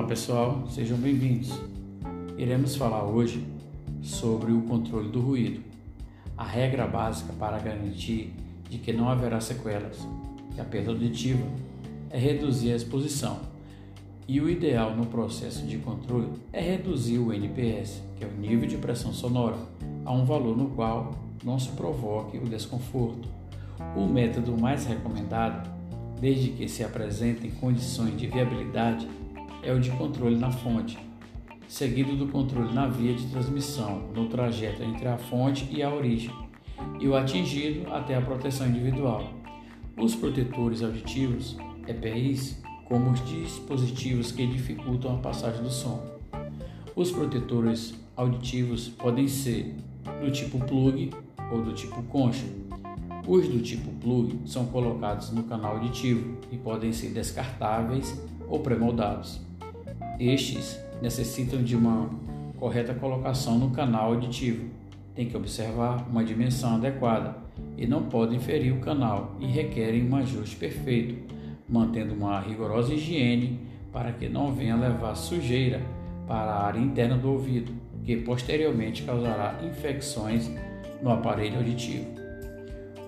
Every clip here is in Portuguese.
pessoal, sejam bem-vindos. Iremos falar hoje sobre o controle do ruído, a regra básica para garantir de que não haverá sequelas, que a perda auditiva é reduzir a exposição. E o ideal no processo de controle é reduzir o NPS, que é o nível de pressão sonora, a um valor no qual não se provoque o desconforto. O método mais recomendado, desde que se apresentem condições de viabilidade, é o de controle na fonte, seguido do controle na via de transmissão, no trajeto entre a fonte e a origem, e o atingido até a proteção individual. Os protetores auditivos, EPIs, como os dispositivos que dificultam a passagem do som. Os protetores auditivos podem ser do tipo plug ou do tipo concha. Os do tipo plug são colocados no canal auditivo e podem ser descartáveis ou pré-moldados. Estes necessitam de uma correta colocação no canal auditivo. Tem que observar uma dimensão adequada e não podem ferir o canal e requerem um ajuste perfeito, mantendo uma rigorosa higiene para que não venha levar sujeira para a área interna do ouvido, que posteriormente causará infecções no aparelho auditivo.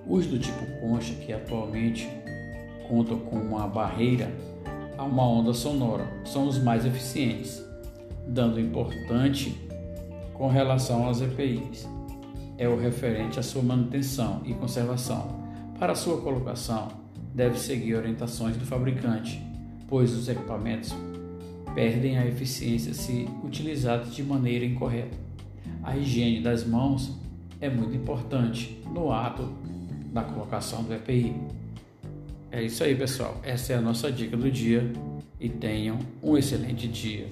Os do tipo concha, que atualmente contam com uma barreira a uma onda sonora são os mais eficientes, dando importante com relação às EPIs. É o referente à sua manutenção e conservação. Para sua colocação, deve seguir orientações do fabricante, pois os equipamentos perdem a eficiência se utilizados de maneira incorreta. A higiene das mãos é muito importante no ato da colocação do EPI. É isso aí, pessoal. Essa é a nossa dica do dia e tenham um excelente dia.